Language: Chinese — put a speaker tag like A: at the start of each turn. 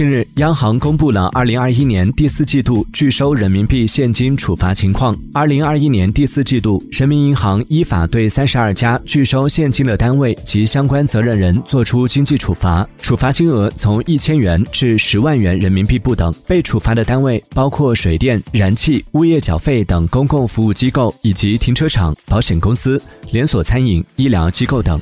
A: 近日央行公布了二零二一年第四季度拒收人民币现金处罚情况。二零二一年第四季度人民银行依法对三十二家拒收现金的单位及相关责任人作出经济处罚。处罚金额从一千元至十万元人民币不等。被处罚的单位包括水电燃气物业缴费等公共服务机构以及停车场保险公司连锁餐饮医疗机构等。